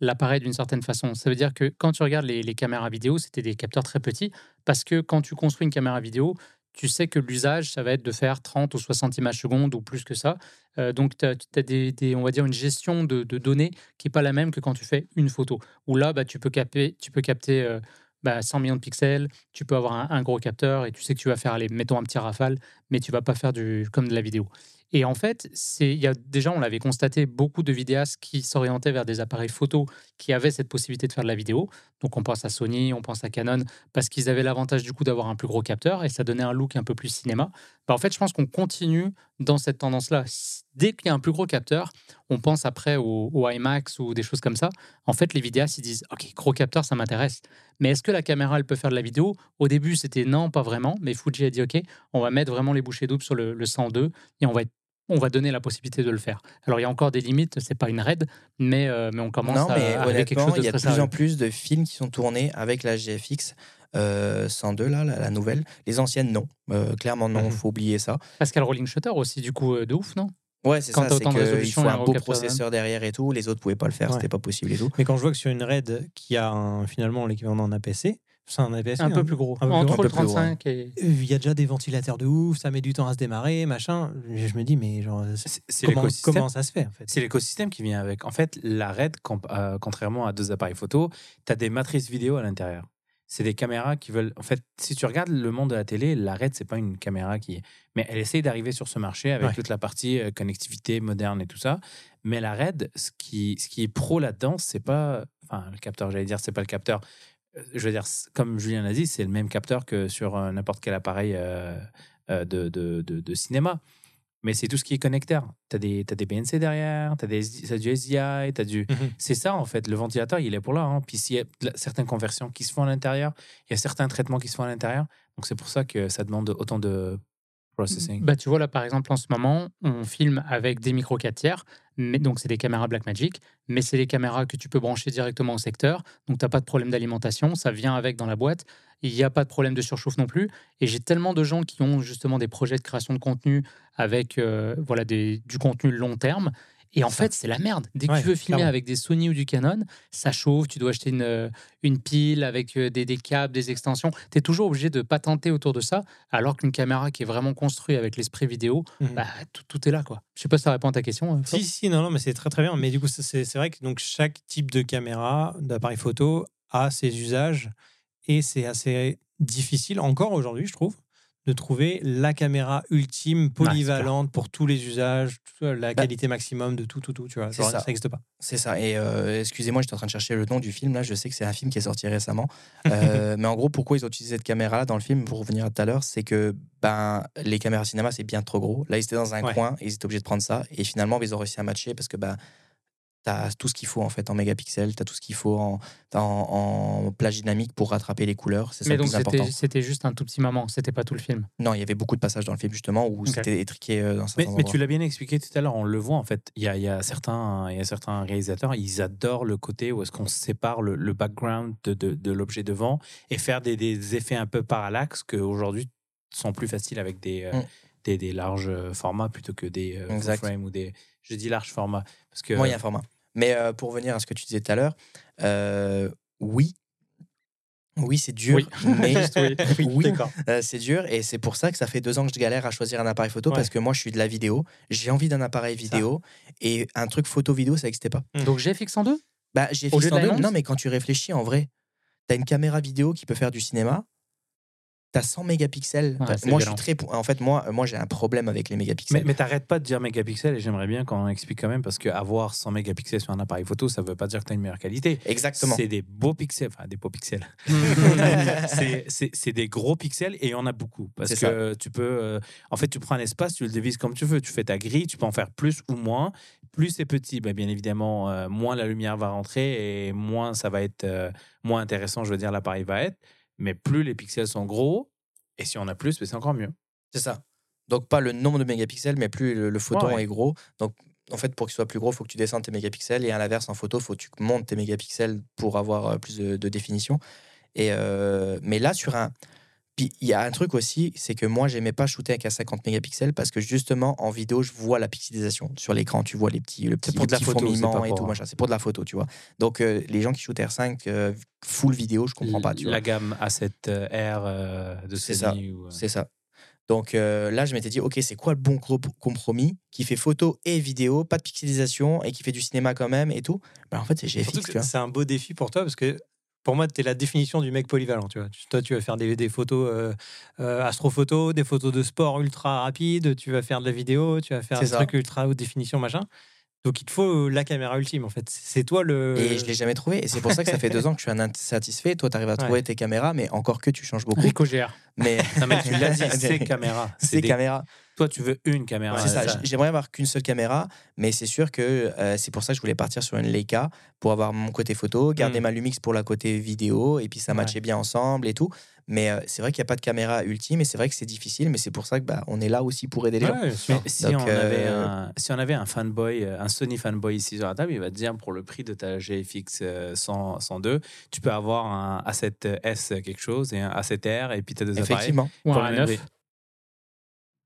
l'appareil d'une certaine façon. Ça veut dire que quand tu regardes les, les caméras vidéo, c'était des capteurs très petits, parce que quand tu construis une caméra vidéo, tu sais que l'usage, ça va être de faire 30 ou 60 images secondes ou plus que ça. Euh, donc, tu as, des, des- on va dire, une gestion de, de données qui n'est pas la même que quand tu fais une photo. Où là, bah, tu peux capter, tu peux capter euh, bah, 100 millions de pixels, tu peux avoir un, gros capteur et tu sais que tu vas faire, allez, mettons un petit rafale, mais tu vas pas faire du, comme de la vidéo. Et en fait, c'est, il y a déjà, on l'avait constaté, beaucoup de vidéastes qui s'orientaient vers des appareils photo qui avaient cette possibilité de faire de la vidéo. Donc, on pense à Sony, on pense à Canon, parce qu'ils avaient l'avantage du coup d'avoir un plus gros capteur et ça donnait un look un peu plus cinéma. Bah, en fait, je pense qu'on continue dans cette tendance-là. Dès qu'il y a un plus gros capteur, on pense après au, au IMAX ou des choses comme ça. En fait, les vidéastes, ils disent Ok, gros capteur, ça m'intéresse. Mais est-ce que la caméra, elle peut faire de la vidéo? Au début, c'était non, pas vraiment. Mais Fuji a dit Ok, on va mettre vraiment les bouchées doubles sur le, le 102 et on va être on va donner la possibilité de le faire. Alors, il y a encore des limites, c'est pas une raid, mais, euh, mais on commence Non, à mais arriver à quelque chose de il y a de plus en plus de films qui sont tournés avec la GFX euh, 102, là, la, la nouvelle. Les anciennes, non. Euh, clairement, non, Mhm. faut oublier ça. Parce qu'il y a le rolling shutter aussi, du coup, euh, de ouf, non? Ouais, c'est Quand ça, c'est autant de qu'il résolution faut un beau processeur derrière et tout. Les autres pouvaient pas le faire, Ouais. c'était pas possible et tout. Mais quand je vois que sur une RAID qui a un- finalement l'équivalent d'un APC, C'est un APS-C. Un peu hein. plus gros. Un Entre le Un peu plus gros, 35 et. Il y a déjà des ventilateurs de ouf, ça met du temps à se démarrer, machin. Je me dis, mais genre, C'est c'est comment, ça se fait en fait? C'est l'écosystème qui vient avec. En fait, la RED, comp- euh, contrairement à deux appareils photo, tu as des matrices vidéo à l'intérieur. C'est des caméras qui veulent. En fait, si tu regardes le monde de la télé, la RED, c'est pas une caméra qui. Mais elle essaye d'arriver sur ce marché avec Ouais. toute la partie euh, connectivité moderne et tout ça. Mais la RED, ce qui, ce qui est pro là-dedans, c'est pas. Enfin, le capteur, j'allais dire, c'est pas le capteur. Euh, Je veux dire, comme Julien l'a dit, c'est le même capteur que sur euh, n'importe quel appareil euh, de, de, de- de cinéma. Mais c'est tout ce qui est connecteur. Tu as des, t'as des BNC derrière, tu as, du SDI, as du. Mhm. C'est ça, en fait. Le ventilateur, il est pour là. hein. Puis s'il y a certaines conversions qui se font à l'intérieur, il y a certains traitements qui se font à l'intérieur. Donc c'est pour ça que ça demande autant de processing. Bah, tu vois, là, par exemple, en ce moment, on filme avec des micros 4 tiers. Mais, donc, c'est des caméras Blackmagic, mais c'est des caméras que tu peux brancher directement au secteur. Donc, tu n'as pas de problème d'alimentation. Ça vient avec dans la boîte. Il n'y a pas de problème de surchauffe non plus. Et j'ai tellement de gens qui ont justement des projets de création de contenu avec euh, voilà, des, du contenu long terme. Et en Ça. fait, c'est la merde. Dès que Ouais, tu veux filmer clairement. avec des Sony ou du Canon, ça chauffe. Tu dois acheter une, euh, une pile avec euh, des, des câbles, des extensions. Tu es toujours obligé de patenter autour de ça. Alors qu'une caméra qui est vraiment construite avec l'esprit vidéo, Mhm. bah, tout, tout est là. quoi. Je sais pas si ça répond à ta question. euh. Si, si, non, non, mais c'est très très bien. Mais du coup, c'est c'est vrai que donc, chaque type de caméra, d'appareil photo, a ses usages. Et c'est assez difficile, encore aujourd'hui, je trouve, de trouver la caméra ultime, polyvalente pour tous les usages, la qualité maximum de tout, tout, tout. Tu vois, Genre, ça. ça n'existe pas. C'est ça. Et euh, excusez-moi, j'étais en train de chercher le nom du film. Là, je sais que c'est un film qui est sorti récemment. Euh, mais en gros, pourquoi ils ont utilisé cette caméra-là dans le film, pour revenir à tout à l'heure, c'est que ben, les caméras cinéma, c'est bien trop gros. Là, ils étaient dans un Ouais. coin ils étaient obligés de prendre ça. Et finalement, ils ont réussi à matcher parce que ben, tu as tout ce qu'il faut en fait en mégapixels, tu as tout ce qu'il faut en, en, en plage dynamique pour rattraper les couleurs. C'est ça Mais le donc, plus important. c'était c'était juste un tout petit moment. C'était pas tout le film. Non, il y avait beaucoup de passages dans le film justement où Ok. c'était étriqué euh, dans certains Mais, mais endroits. tu l'as bien expliqué tout à l'heure, on le voit en fait. Il y a, il y a certains, il y a certains réalisateurs, ils adorent le côté où est-ce qu'on sépare le, le background de, de, de l'objet devant et faire des, des effets un peu parallaxes qui aujourd'hui sont plus faciles avec des, euh, Mm. Des, des larges formats plutôt que des euh, full Exact. frame ou des. Je dis large format parce que moyen format. Mais euh, pour revenir à ce que tu disais tout à l'heure, euh, oui. Oui, c'est dur, Oui. mais oui, D'accord. euh, c'est dur et c'est pour ça que ça fait deux ans que je galère à choisir un appareil photo Ouais. parce que moi je suis de la vidéo, j'ai envie d'un appareil vidéo et un truc photo vidéo ça n'existait pas. Mm. Donc, GFX en deux? Bah deux. Lemons Non mais quand tu réfléchis en vrai, t'as une caméra vidéo qui peut faire du cinéma. T'as 100 mégapixels. Ouais, T'as- moi, je suis très. En fait, moi, moi j'ai un problème avec les mégapixels. Mais, mais t'arrêtes pas de dire mégapixels et j'aimerais bien qu'on explique quand même parce qu'avoir 100 mégapixels sur un appareil photo, ça veut pas dire que tu as une meilleure qualité. Exactement. C'est des beaux pixels, enfin des beaux pixels. C'est- des gros pixels et il y en a beaucoup. Parce que tu peux. euh, en fait, tu prends un espace, tu le divises comme tu veux. Tu fais ta grille, tu peux en faire plus ou moins. Plus c'est petit, ben, bien évidemment, euh, moins la lumière va rentrer et moins ça va être euh, moins intéressant, je veux dire, l'appareil va être. Mais plus les pixels sont gros, et si on a plus, ben, c'est encore mieux. C'est ça. Donc, pas le nombre de mégapixels, mais plus le, le photon Ouais, ouais. est gros. Donc, en fait, pour qu'il soit plus gros, il faut que tu descendes tes mégapixels. Et à l'inverse, en photo, il faut que tu montes tes mégapixels pour avoir euh, plus de, de définition. Et, euh, mais là, sur un. Puis, il y a un truc aussi, c'est que moi, j'aimais pas shooter avec un 50 mégapixels parce que justement, en vidéo, je vois la pixelisation. Sur l'écran, tu vois les petits, le petit, pour de la photo, fourmillement et tout. machin. C'est pour de la photo, tu vois. Donc, euh, les gens qui shootent R5 euh, full vidéo, je comprends pas, tu vois. La gamme A7R euh, de C'est Sony. ou, C'est ça. Donc euh, là, je m'étais dit, ok, c'est quoi le bon gros compromis qui fait photo et vidéo, pas de pixelisation et qui fait du cinéma quand même et tout? Bah, En fait, c'est GFX. C'est un beau défi pour toi parce que pour moi, tu es la définition du mec polyvalent. Tu vois. Toi, tu vas faire des, des photos euh, euh, astrophotos, des photos de sport ultra rapides, tu vas faire de la vidéo, tu vas faire des ça. trucs ultra haute définition, machin. Donc, il te faut la caméra ultime, en fait. C'est toi le. Et je l'ai jamais trouvé. Et c'est pour ça que ça fait deux ans que je suis un insatisfait. Toi, tu arrives à trouver Ouais. tes caméras, mais encore que tu changes beaucoup. Rico GR. Mais Non, mais tu l'as dit, c'est caméra. c'est des- caméra. Toi, tu veux une caméra. c'est ça. J'aimerais avoir qu'une seule caméra, mais c'est sûr que euh, c'est pour ça que je voulais partir sur une Leica pour avoir mon côté photo, garder Mm. ma Lumix pour la côté vidéo, et puis ça Ouais. matchait bien ensemble et tout. Mais euh, c'est vrai qu'il n'y a pas de caméra ultime, et c'est vrai que c'est difficile, mais c'est pour ça que bah, on est là aussi pour aider les gens. Ouais, bien sûr. Mais si, Donc, on avait euh, un, si on avait un fanboy, euh, un Sony fanboy ici sur la table, il va te dire pour le prix de ta GFX euh, 100, 102, tu peux avoir un A7S quelque chose et un A7R et puis tu as deux appareils. Effectivement. Ou Pour un la même 9. prix.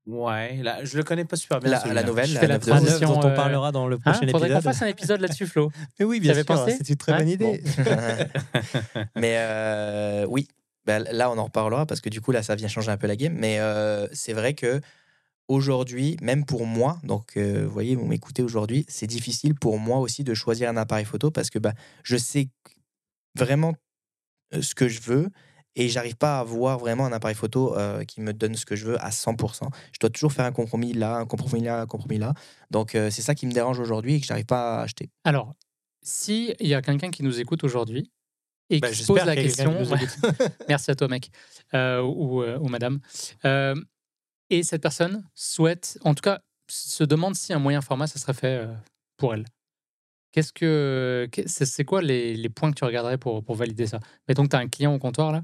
Ouais, là, je le connais pas super bien. La, nouvelle, Je la fais la 9 de Un transition. dont on euh, parlera dans le Hein, prochain faudrait qu'on épisode. fasse un épisode là-dessus, Flo. Mais oui, bien sûr, c'est une très Ouais, bonne idée. mais euh, oui. Bah, là, on en reparlera parce que du coup, là, ça vient changer un peu la game. Mais euh, c'est vrai que aujourd'hui, même pour moi, donc euh, vous voyez, vous m'écoutez aujourd'hui, c'est difficile pour moi aussi de choisir un appareil photo parce que bah, je sais vraiment euh, ce que je veux et j'arrive pas à voir vraiment un appareil photo qui me donne ce que je veux à 100%. Je dois toujours faire un compromis là, un compromis là, un compromis là. Donc c'est ça qui me dérange aujourd'hui et que j'arrive pas à acheter. Alors, si il y a quelqu'un qui nous écoute aujourd'hui et Bah, qui se pose la question, merci à toi mec euh, ou, euh, ou madame, Euh, et cette personne souhaite, en tout cas, se demande si un moyen format ça serait fait pour elle. Qu'est-ce que c'est quoi les, les points que tu regarderais pour, pour valider ça? Mettons que tu as un client au comptoir là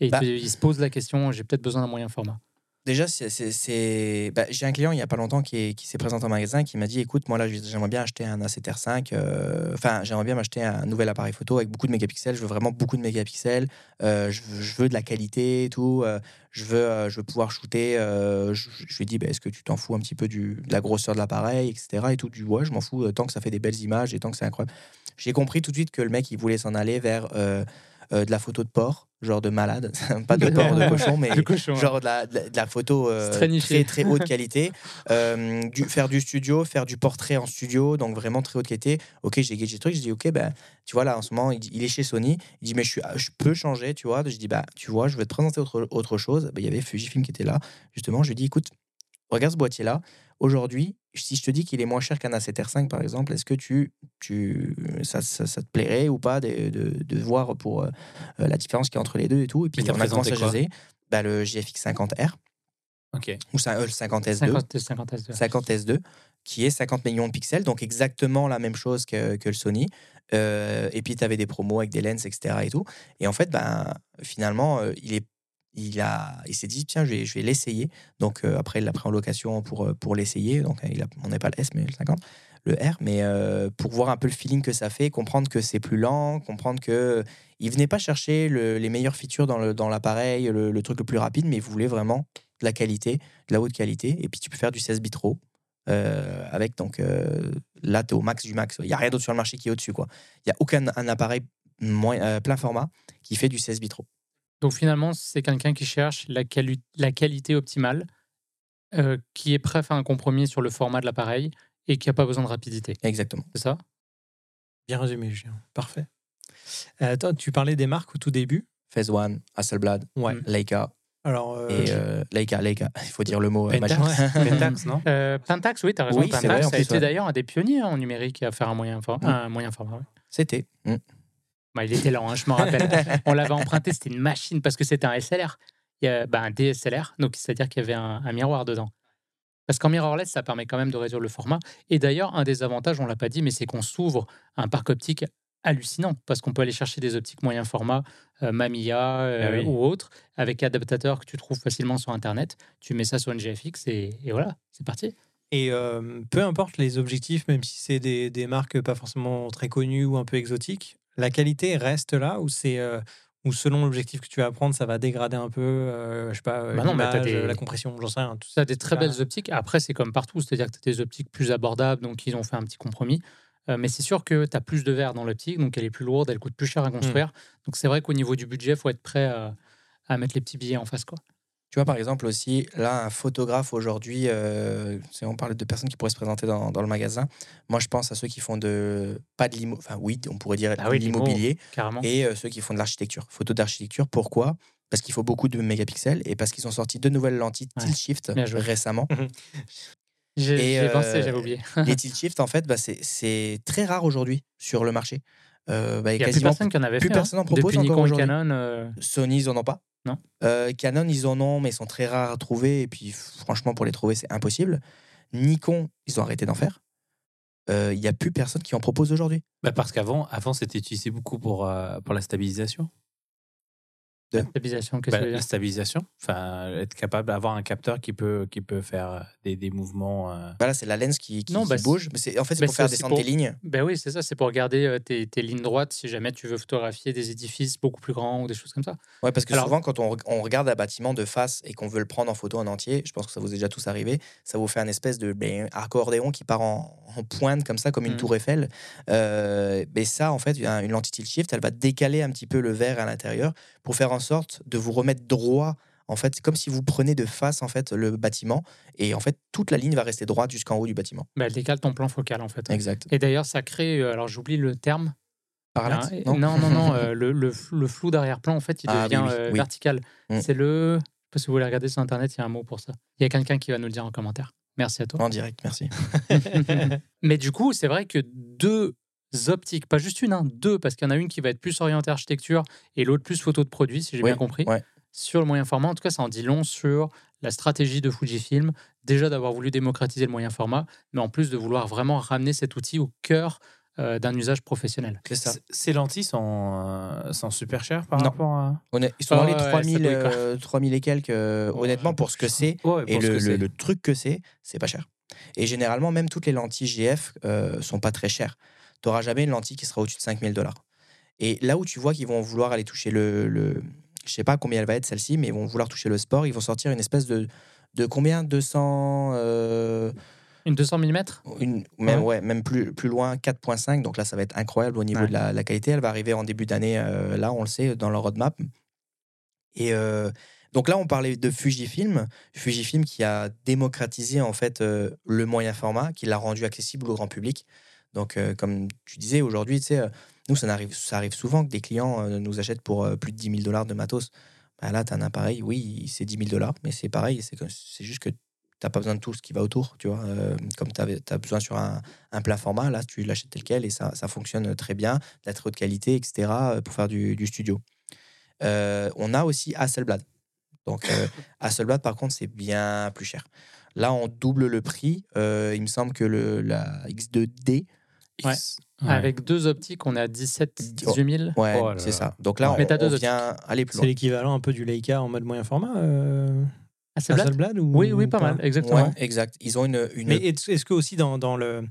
et Bah. il se pose la question j'ai peut-être besoin d'un moyen format. Déjà, c'est- bah, j'ai un client il y a pas longtemps qui, est- qui s'est présenté en magasin qui m'a dit écoute, moi là, j'aimerais bien acheter un A7R5. euh, Enfin, j'aimerais bien m'acheter un nouvel appareil photo avec beaucoup de mégapixels. Je veux vraiment beaucoup de mégapixels. euh, je, veux, de la qualité et tout. euh, je, veux, euh, je veux pouvoir shooter. je, lui ai dit bah, est-ce que tu t'en fous un petit peu de la grosseur de l'appareil, etc. Et tout. Du ouais, je m'en fous tant que ça fait des belles images et tant que c'est incroyable. J'ai compris tout de suite que le mec, il voulait s'en aller vers euh, de la photo de porc, genre de malade. pas de porc, de cochon, mais Le cochon, genre de la, de la- de la photo euh, très très, très haute qualité. Euh, du, faire du studio, faire du portrait en studio, donc vraiment très haute qualité. Ok, j'ai gagé le truc, je dis ok, ben, tu vois là en ce moment, il, est chez Sony. Il dit mais je, suis, je peux changer, tu vois. Je dis bah tu vois, je vais te présenter autre, autre chose. Ben, il y avait Fujifilm qui était là, justement. Je lui dis écoute, regarde ce boîtier là. Aujourd'hui, si je te dis qu'il est moins cher qu'un A7R5 par exemple, est-ce que tu, tu, ça, ça, ça te plairait ou pas de, de, de voir pour euh, la différence qu'il y a entre les deux et tout? Et puis on a commencé à jaser. Bah, le GFX 50R Ok. ou ça- euh, le 50S2. 50, 50 S2. 50S2, qui est 50 millions de pixels, donc exactement la même chose que, que le Sony. Euh, et puis, tu avais des promos avec des lens, etc. Et, tout. et en fait, ben, finalement, euh, il est il, a, il s'est dit, tiens, je vais, je vais l'essayer. Donc, euh, après, il l'a pris en location pour, euh, pour l'essayer. Donc, il a, on n'est pas le S, mais le 50, le R. Mais euh, pour voir un peu le feeling que ça fait, comprendre que c'est plus lent, comprendre que il venait pas chercher le- les meilleures features dans dans l'appareil, le, truc le plus rapide, mais il voulait vraiment de la qualité, de la haute qualité. Et puis, tu peux faire du 16 bits RAW. euh, avec donc euh, là tu es au max du max il n'y a rien d'autre sur le marché qui est au-dessus quoi il n'y a aucun un appareil moins, euh, plein format qui fait du 16 bits RAW Donc finalement, c'est quelqu'un qui cherche la, quali- la qualité optimale, euh, qui est prêt à faire un compromis sur le format de l'appareil et qui n'a pas besoin de rapidité. exactement C'est ça? Bien résumé, Julien. Parfait. Euh, attends, tu parlais des marques au tout début. Phase One Hasselblad Ouais. Leica Alors, euh, et euh, Leica Leica il faut dire le mot euh, Pentax, non? Euh, Pentax, oui, tu as raison. Oui, Pentax vrai, a plus, été ouais. d'ailleurs un des pionniers hein, en numérique à faire un moyen, for- un moyen format. ouais. c'était Mm. Bah, il était lent, hein, je me rappelle. On l'avait emprunté, c'était une machine parce que c'était un SLR. Il y a, bah, un DSLR, donc c'est-à-dire qu'il y avait un, un miroir dedans. Parce qu'en mirrorless, ça permet quand même de réduire le format. Et d'ailleurs, un des avantages, on l'a pas dit, mais c'est qu'on s'ouvre un parc optique hallucinant parce qu'on peut aller chercher des optiques moyen format, euh, Mamiya euh, Ah oui. ou autres, avec adaptateurs que tu trouves facilement sur Internet. Tu mets ça sur une GFX et, et voilà, c'est parti. Et euh, peu importe les objectifs, même si c'est des, des marques pas forcément très connues ou un peu exotiques, la qualité reste là ou c'est euh, ou selon l'objectif que tu vas prendre, ça va dégrader un peu, euh, je sais pas, Bah non, mais t'as l'image, des- la compression, j'en sais rien. Tout Ça des très belles optiques. Après, c'est comme partout, c'est-à-dire que tu as des optiques plus abordables, donc ils ont fait un petit compromis. Euh, mais c'est sûr que tu as plus de verre dans l'optique, donc elle est plus lourde, elle coûte plus cher à construire. Donc c'est vrai qu'au niveau du budget, il faut être prêt à, à mettre les petits billets en face. Quoi. Tu vois, par exemple, aussi, là, un photographe aujourd'hui, euh, si on parle de personnes qui pourraient se présenter dans, dans le magasin, moi, je pense à ceux qui font de. Pas de l'immobilier, enfin, oui, on pourrait dire Ah oui, l'immobilier, et euh, ceux qui font de l'architecture, photo d'architecture. Pourquoi? Parce qu'il faut beaucoup de mégapixels et parce qu'ils ont sorti deux nouvelles lentilles Ouais. tilt shift récemment. J'ai j'ai euh, pensé, j'avais oublié. Les tilt shift, en fait, bah, c'est- très rare aujourd'hui sur le marché. Euh, bah, Il n'y a plus personne qui en avait plus fait. personne hein. en propose Depuis Nikon et. Canon, euh, Sony, ils en ont pas. Non. Euh, Canon, ils en ont, mais ils sont très rares à trouver. Et puis, franchement, pour les trouver, c'est impossible. Nikon, ils ont arrêté d'en faire. Euh, Il n'y a plus personne qui en propose aujourd'hui. Bah, Parce qu'avant, avant, c'était utilisé beaucoup pour, euh, pour la stabilisation. Stabilisation, qu'est-ce Bah, que tu veux la stabilisation, enfin, être capable d'avoir un capteur qui peut, qui peut faire euh, des, des mouvements. euh, Voilà, c'est la lens qui, qui, Non, qui bah, bouge. Mais c'est- en fait, c'est bah, pour faire descendre pour- tes lignes. Ben oui, c'est ça, c'est pour regarder euh, tes, tes lignes droites si jamais tu veux photographier des édifices beaucoup plus grands ou des choses comme ça. Ouais, parce que Alors- souvent, quand on, on regarde un bâtiment de face et qu'on veut le prendre en photo en entier, je pense que ça vous est déjà tous arrivé, ça vous fait un espèce de ben, accordéon qui part en, en pointe comme ça, comme une Mhm. tour Eiffel. Euh, mais ça, en fait, un- une lentille tilt shift, elle va décaler un petit peu le verre à l'intérieur pour faire en sorte de vous remettre droit. En fait, c'est comme si vous prenez de face en fait le bâtiment et en fait toute la ligne va rester droite jusqu'en haut du bâtiment. Bah, elle décale ton plan focal en fait. Exact. Et d'ailleurs, ça crée, euh, alors j'oublie le terme. Parallaxe Hein, non? non, non, non, euh, le, le, f- le flou d'arrière-plan, en fait, il Ah, devient oui, euh, oui. vertical. Mm. C'est le. Je sais pas si vous voulez regarder sur Internet, il y a un mot pour ça. Il y a quelqu'un qui va nous le dire en commentaire. Merci à toi. En direct, merci. Mais du coup, c'est vrai que deux optiques, pas juste une, hein, deux, parce qu'il y en a une qui va être plus orientée architecture et l'autre plus photo de produit, si j'ai Oui, bien compris. ouais. Sur le moyen format, en tout cas, ça en dit long sur la stratégie de Fujifilm, déjà d'avoir voulu démocratiser le moyen format, mais en plus de vouloir vraiment ramener cet outil au cœur euh, d'un usage professionnel. C'est ça. Ces lentilles sont, euh, sont super chères par Non. rapport à. Honnêt- Ils sont Ah dans les ouais, ça 3000, doit être- euh, 3000 et quelques. euh, honnêtement, pour ce que c'est Ouais, et ce le truc que c'est, c'est pas cher. Et généralement, même toutes les lentilles GF euh, sont pas très chères. Tu n'auras jamais une lentille qui sera au-dessus de 5000 dollars. Et là où tu vois qu'ils vont vouloir aller toucher le, le. Je sais pas combien elle va être celle-ci, mais ils vont vouloir toucher le sport. Ils vont sortir une espèce de. De combien? 200. euh, Une 200 mm une, même, ouais, même plus, plus loin, 4.5. Donc là, ça va être incroyable au niveau Ouais. de la, la qualité. Elle va arriver en début d'année, euh, là, on le sait, dans leur roadmap. Et euh, donc là, on parlait de Fujifilm. Fujifilm qui a démocratisé en fait euh, le moyen format, qui l'a rendu accessible au grand public. Donc, euh, comme tu disais, aujourd'hui, tu sais, euh, nous, ça arrive, ça arrive souvent que des clients euh, nous achètent pour plus de 10 000 dollars de matos. Bah là, tu as un appareil, oui, c'est 10 000 dollars, mais c'est pareil, c'est juste que tu n'as pas besoin de tout ce qui va autour, tu vois. Euh, comme tu as besoin sur un, un plein format, là, tu l'achètes tel quel et ça, ça fonctionne très bien, de la très haute qualité, etc., pour faire du, du studio. Euh, on a aussi Hasselblad. Donc, euh, Hasselblad, par contre, c'est bien plus cher. Là, on double le prix. Il me semble que le, la X2D, Ouais. Avec deux optiques, on est à 17, 18 000. ouais, Oh c'est ça. Donc là, on, on vient aller plus C'est loin. l'équivalent un peu du Leica en mode moyen format euh, Ah, c'est Blade Hasselblad ou Oui, oui, pas mal, exactement. Ouais, exact. Ils ont une. une... Mais est-ce que aussi dans, dans le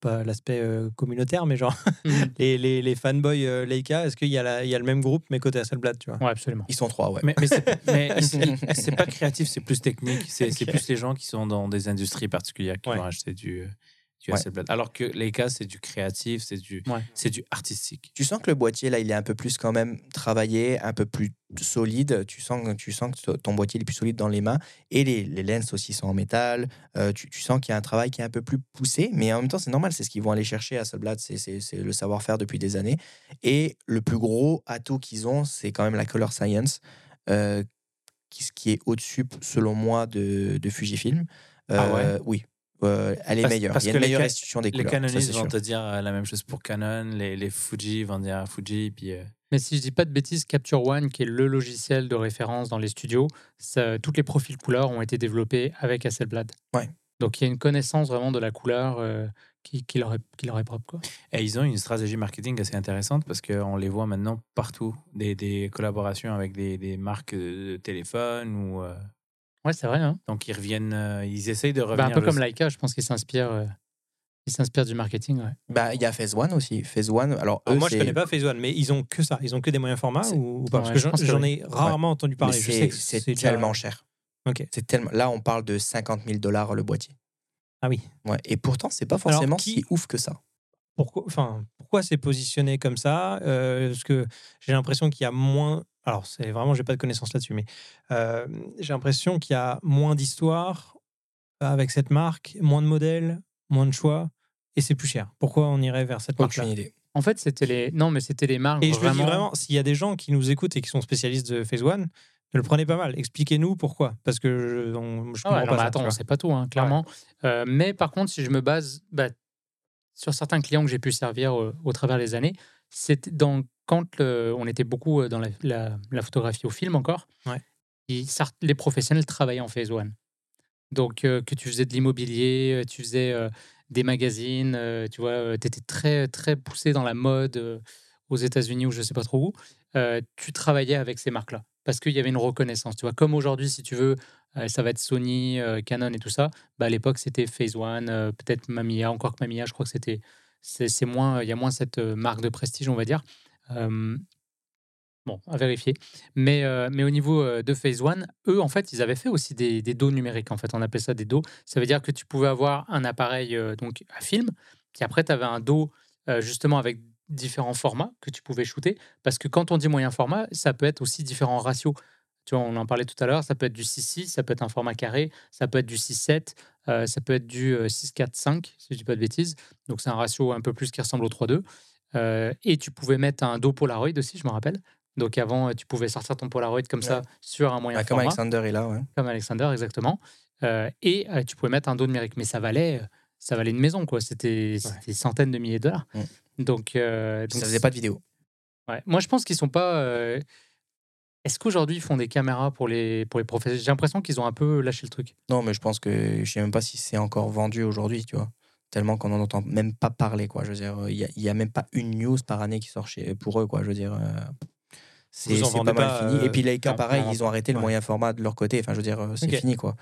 pas l'aspect euh, communautaire, mais genre Mhm. les, les, les fanboys euh, Leica, est-ce qu'il y, a la- il y a le même groupe mais côté Hasselblad, tu vois? Ouais, absolument. Ils sont trois, ouais. Mais, mais c'est c'est- c'est pas créatif, c'est plus technique. C'est c'est Ok. plus les gens qui sont dans des industries particulières qui Ouais. vont acheter du, Ouais. Alors que les cas, c'est du créatif, c'est du, Ouais. c'est du artistique. Tu sens que le boîtier, là, il est un peu plus quand même travaillé, un peu plus solide. Tu sens, que- tu sens que ton boîtier est plus solide dans les mains. Et les, les lenses aussi sont en métal. Euh, tu, tu sens qu'il y a un travail qui est un peu plus poussé. Mais en même temps, c'est normal. C'est ce qu'ils vont aller chercher à Hasselblad. C'est c'est- c'est le savoir-faire depuis des années. Et le plus gros atout qu'ils ont, c'est quand même la Color Science, euh, qui est au-dessus, selon moi, de, de Fujifilm. Ah ouais? Euh, Oui. Euh, elle est Parce- meilleure. parce il y a que une les meilleure restitution des Les couleurs. ça, canonistes vont sûr. te dire euh, la même chose pour Canon, les, les Fuji vont dire Fuji, puis euh, Mais si je dis pas de bêtises, Capture One, qui est le logiciel de référence dans les studios, ça, toutes les profils couleurs ont été développés avec Hasselblad. Ouais. Donc il y a une connaissance vraiment de la couleur euh, qui, qui, leur est, qui leur est propre. Quoi. Et ils ont une stratégie marketing assez intéressante parce qu'on les voit maintenant partout. Des, des collaborations avec des, des marques de téléphone. Ou, euh, Ouais, c'est vrai. hein. donc ils reviennent, euh, ils essayent de Bah, revenir. un peu le- comme Leica, je pense qu'ils s'inspirent euh, ils s'inspirent du marketing. Ouais. Bah, il y a Phase One aussi. Phase One, alors, eux, moi, je connais pas Phase One, mais ils ont que ça. Ils ont que des moyens formats ou, ou pas? Parce Ouais, que je j'en que ai rarement entendu parler. Je sais c'est que c'est c'est déjà- tellement cher. Ok. C'est tellement... Là, on parle de 50 000 dollars le boîtier. Ah oui. Ouais. Et pourtant, c'est pas forcément qui- si ouf que ça. Pourquoi, enfin, pourquoi c'est positionné comme ça? Euh, Parce que j'ai l'impression qu'il y a moins. Alors, c'est vraiment, j'ai pas de connaissances là-dessus, mais euh, j'ai l'impression qu'il y a moins d'histoire avec cette marque, moins de modèles, moins de choix, et c'est plus cher. Pourquoi on irait vers cette marque-là? Aucune idée. En fait, c'était les. Non, mais c'était les marques. Et je le dis vraiment, s'il y a des gens qui nous écoutent et qui sont spécialistes de Phase One, ne le prenez pas mal. Expliquez-nous pourquoi. Parce que je, on- je Ah ouais, comprends non, pas mais ça, attends, sait pas tout, hein, clairement. Euh, mais par contre, si je me base bah, sur certains clients que j'ai pu servir au travers des années, c'était dans quand le- on était beaucoup euh, dans la, la- la photographie au film encore. Ouais. et ça- les professionnels travaillaient en phase one. Donc euh, que tu faisais de l'immobilier, euh, tu faisais euh, des magazines, euh, tu vois, tu étais très très poussé dans la mode aux États-Unis ou je sais pas trop où. tu travaillais avec ces marques-là parce qu'il y avait une reconnaissance. Tu vois, comme aujourd'hui, si tu veux, ça va être Sony, Canon et tout ça. Bah, à l'époque, c'était Phase One, peut-être Mamiya, encore que Mamiya, je crois que c'était, c'est moins, il y a moins cette euh, marque de prestige, on va dire. Bon, à vérifier. Mais, euh, mais au niveau euh, de Phase One, eux, en fait, ils avaient fait aussi des, dos numériques. En fait, on appelait ça des dos. Ça veut dire que tu pouvais avoir un appareil donc à film, puis après, tu avais un dos justement avec différents formats que tu pouvais shooter. Parce que quand on dit moyen format, ça peut être aussi différents ratios. Tu vois, on en parlait tout à l'heure, ça peut être du 6-6, ça peut être un format carré, ça peut être du 6-7, euh, ça peut être du 6-4-5, si je dis pas de bêtises. Donc c'est un ratio un peu plus qui ressemble au 3-2. Euh, et tu pouvais mettre un dos Polaroid aussi, je me rappelle. Donc avant, tu pouvais sortir ton Polaroid comme ça sur un moyen Bah, comme. Alexander est là, ouais. Comme Alexander, exactement. Euh, et euh, tu pouvais mettre un dos numérique. Mais ça valait, euh, ça valait une maison, quoi. C'était des centaines de milliers de dollars. Mm. Donc, euh, donc Ça faisait pas de vidéo. Ouais. Moi, je pense qu'ils sont pas. Euh, Est-ce qu'aujourd'hui, ils font des caméras pour les, pour les professionnels J'ai l'impression qu'ils ont un peu lâché le truc. Non, mais je pense que je sais même pas si c'est encore vendu aujourd'hui, tu vois. Tellement qu'on en entend même pas parler, quoi. Je veux dire, il y, a- il y a même pas une news par année qui sort chez, pour eux, quoi. Je veux dire, euh, c'est c'est pas mal fini. euh, Et puis Leica, non, pareil, ils ont arrêté le ouais. moyen format de leur côté. Enfin, je veux dire, euh, c'est fini, quoi.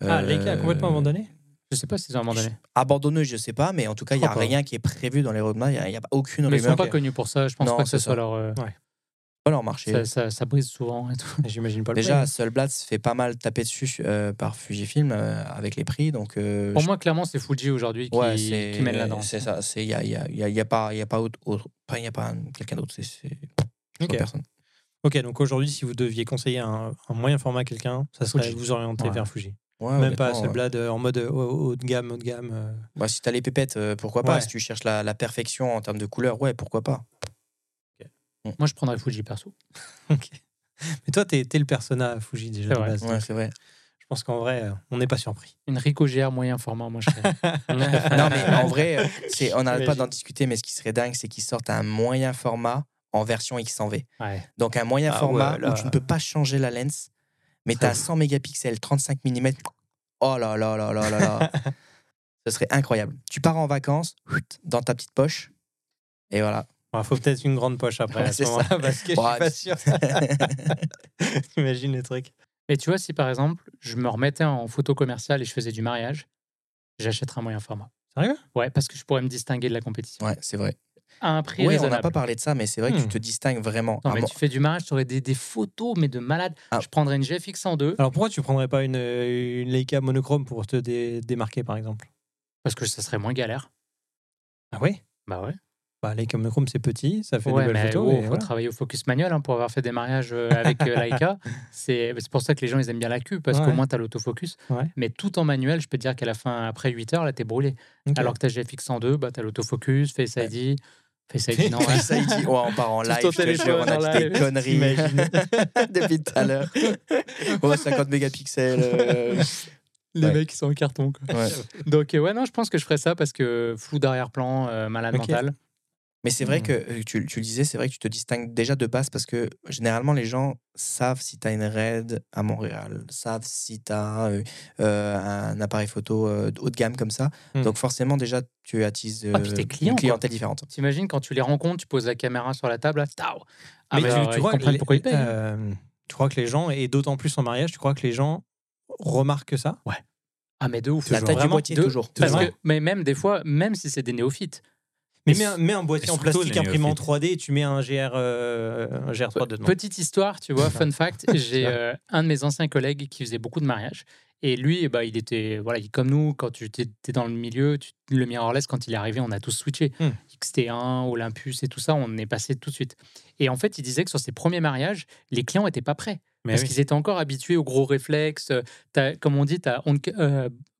Ah, Leica a Euh, complètement abandonné? Je sais pas s'ils ont abandonné. Abandonné, je sais pas, mais en tout cas, il y a rien qui est prévu dans les roadmaps. Il y a- a, aucune Mais ils sont rumeur pas connus pour ça. Je pense Non, pas que ce c'est soit ça. leur. euh, pas leur marché. ça, ça- ça brise souvent et tout. J'imagine pas le Déjà. Solblad se fait pas mal taper dessus euh, par Fujifilm euh, avec les prix, donc. euh, Pour je- moi, clairement, c'est Fuji aujourd'hui qui, ouais, c'est qui mène la danse. C'est ça. Il y a, il y a, il y a- il y a pas y a pas autre, autre- pas y a pas quelqu'un d'autre. C'est personne. Ok, donc aujourd'hui, si vous deviez conseiller un, un moyen format à quelqu'un, ça serait Fuji. vous orienter Ouais. vers Fuji. Ouais, Même pas euh, en mode haut, de gamme, haut de gamme. euh. Bah, si t'as les pépettes, euh, pourquoi pas Ouais. Si tu cherches la, la perfection en termes de couleur, ouais, pourquoi pas Moi, je prendrais Fuji perso. Mais toi, t'es es le persona Fuji déjà de vrai. base. Ouais, c'est vrai. Je pense qu'en vrai, euh, on n'est pas surpris. Une Ricoh GR moyen format, moi, je serais. non, mais en vrai, euh, c'est, on n'arrête pas d'en discuter, mais ce qui serait dingue, c'est qu'ils sortent un moyen format en version X100V. Ouais. Donc un moyen Ah format ouais, là. où tu ne peux pas changer la lens, mais tu as 100 mégapixels, 35 mm. Oh là là là là là là. Ce serait incroyable. Tu pars en vacances, dans ta petite poche, et voilà. Il faut peut-être une grande poche après Ouais, à ce c'est ça. moment-là, parce que je Ouais, suis pas sûr. Imagine les trucs. Mais tu vois, si par exemple, je me remettais en photo commerciale et je faisais du mariage, j'achèterais un moyen format. Sérieux? Ouais, parce que je pourrais me distinguer de la compétition. Ouais, c'est vrai. À un prix Oui, on n'a pas parlé de ça, mais c'est vrai que Hmm. tu te distingues vraiment. Non, À mais mo- tu fais du mariage, tu aurais des, des photos, mais de malade. Ah. Je prendrais une GFX 102 Alors pourquoi tu prendrais pas une, une Leica monochrome pour te dé- démarquer par exemple? Parce que ça serait moins galère. Ah oui Bah ouais. Bah, monochrome c'est petit, ça fait Ouais, des belles photos. il et faut voilà. travailler au focus manuel hein, pour avoir fait des mariages euh, avec euh, Leica. C'est pour ça que les gens ils aiment bien la Q parce qu'au moins tu as l'autofocus. Ouais. Mais tout en manuel, je peux te dire qu'à la fin, après 8 heures, là, t'es brûlé. Ok. Alors que ta GFX 102, bah, tu as l'autofocus, Face ID. Face ID, non. Dit, ouais, on part en live, ton je te jure, on a dit des conneries depuis tout à l'heure. Ouais, 50 mégapixels. euh, Les Ouais. mecs qui sont en carton. Quoi. ouais. Donc, euh, ouais, non, je pense que je ferais ça parce que flou d'arrière-plan, euh, malade Ok. mental. Mais c'est vrai Hmm. que tu, tu le disais, c'est vrai que tu te distingues déjà de base parce que généralement les gens savent si tu as une RAID à Montréal, savent si tu as un appareil photo euh, haut de gamme comme ça. Hmm. Donc forcément déjà tu attises Ah, euh, clients, une quoi. clientèle différente. T'imagines quand tu les rencontres, tu poses la caméra sur la table, là, Ah, Mais bah, tu, alors, tu les- pourquoi ils payent. tu crois que les gens, et d'autant plus en mariage, tu crois que les gens remarquent ça? Ah, mais de ouf. La taille du boîtier De- toujours. Parce Toujours. que, mais même des fois, même si c'est des néophytes, Mais Et mets un, mets un boîtier en plastique imprimé en néophytes. 3D et tu mets un GR, euh, un GR3 dedans. Petite histoire, tu vois, fun fact, j'ai euh, un de mes anciens collègues qui faisait beaucoup de mariages. Et lui, bah, il était, voilà, il- comme nous, quand tu étais dans le milieu, tu- le mirrorless, quand il est arrivé, on a tous switché. Hmm. XT1, Olympus et tout ça, on est passé tout de suite. Et en fait, il disait que sur ses premiers mariages, les clients n'étaient pas prêts. Mais parce oui. qu'ils étaient encore habitués aux gros réflexes. Euh, comme on dit, tu as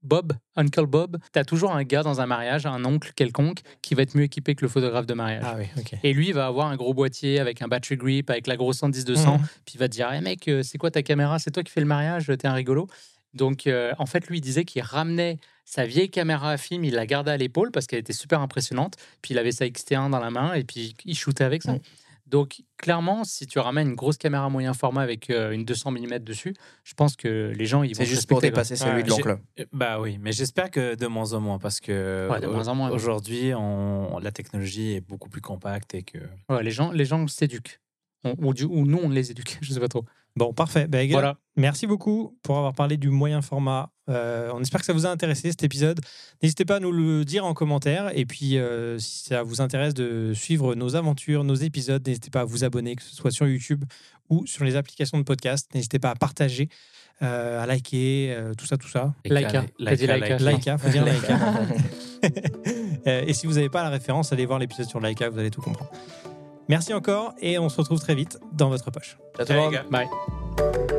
Bob, Uncle Bob. Tu as toujours un gars dans un mariage, un oncle quelconque, qui va être mieux équipé que le photographe de mariage. Ah oui. Et lui, il va avoir un gros boîtier avec un battery grip, avec la grosse 110-200. Mhm. Puis il va te dire, hey mec, euh, c'est quoi ta caméra? C'est toi qui fais le mariage T'es un rigolo Donc, euh, en fait, lui, il disait qu'il ramenait sa vieille caméra à film, il la gardait à l'épaule parce qu'elle était super impressionnante. Puis il avait sa XT1 dans la main et puis il shootait avec ça. Mhm. Donc, clairement, si tu ramènes une grosse caméra moyen format avec euh, une 200 mm dessus, je pense que les gens, ils vont C'est te juste pour dépasser celui de l'oncle. Euh, Bah oui, mais j'espère que de moins en moins parce que Ouais, de moins en moins, ouais. aujourd'hui, on- la technologie est beaucoup plus compacte et que Ouais, les gens, les gens s'éduquent. On- ou, du- ou nous, on les éduque. Je sais pas trop. Bon, parfait. Ben, Voilà. Merci beaucoup pour avoir parlé du moyen format. Euh, on espère que ça vous a intéressé cet épisode. N'hésitez pas à nous le dire en commentaire. Et puis, euh, si ça vous intéresse de suivre nos aventures, nos épisodes, n'hésitez pas à vous abonner, que ce soit sur YouTube ou sur les applications de podcast. N'hésitez pas à partager, euh, à liker, euh, tout ça, tout ça. Laika. Laika. Faut dire Laika. Et si vous n'avez pas la référence, allez voir l'épisode sur Laika, vous allez tout comprendre. Merci encore et on se retrouve très vite dans votre poche. Ciao tout le monde. Bye.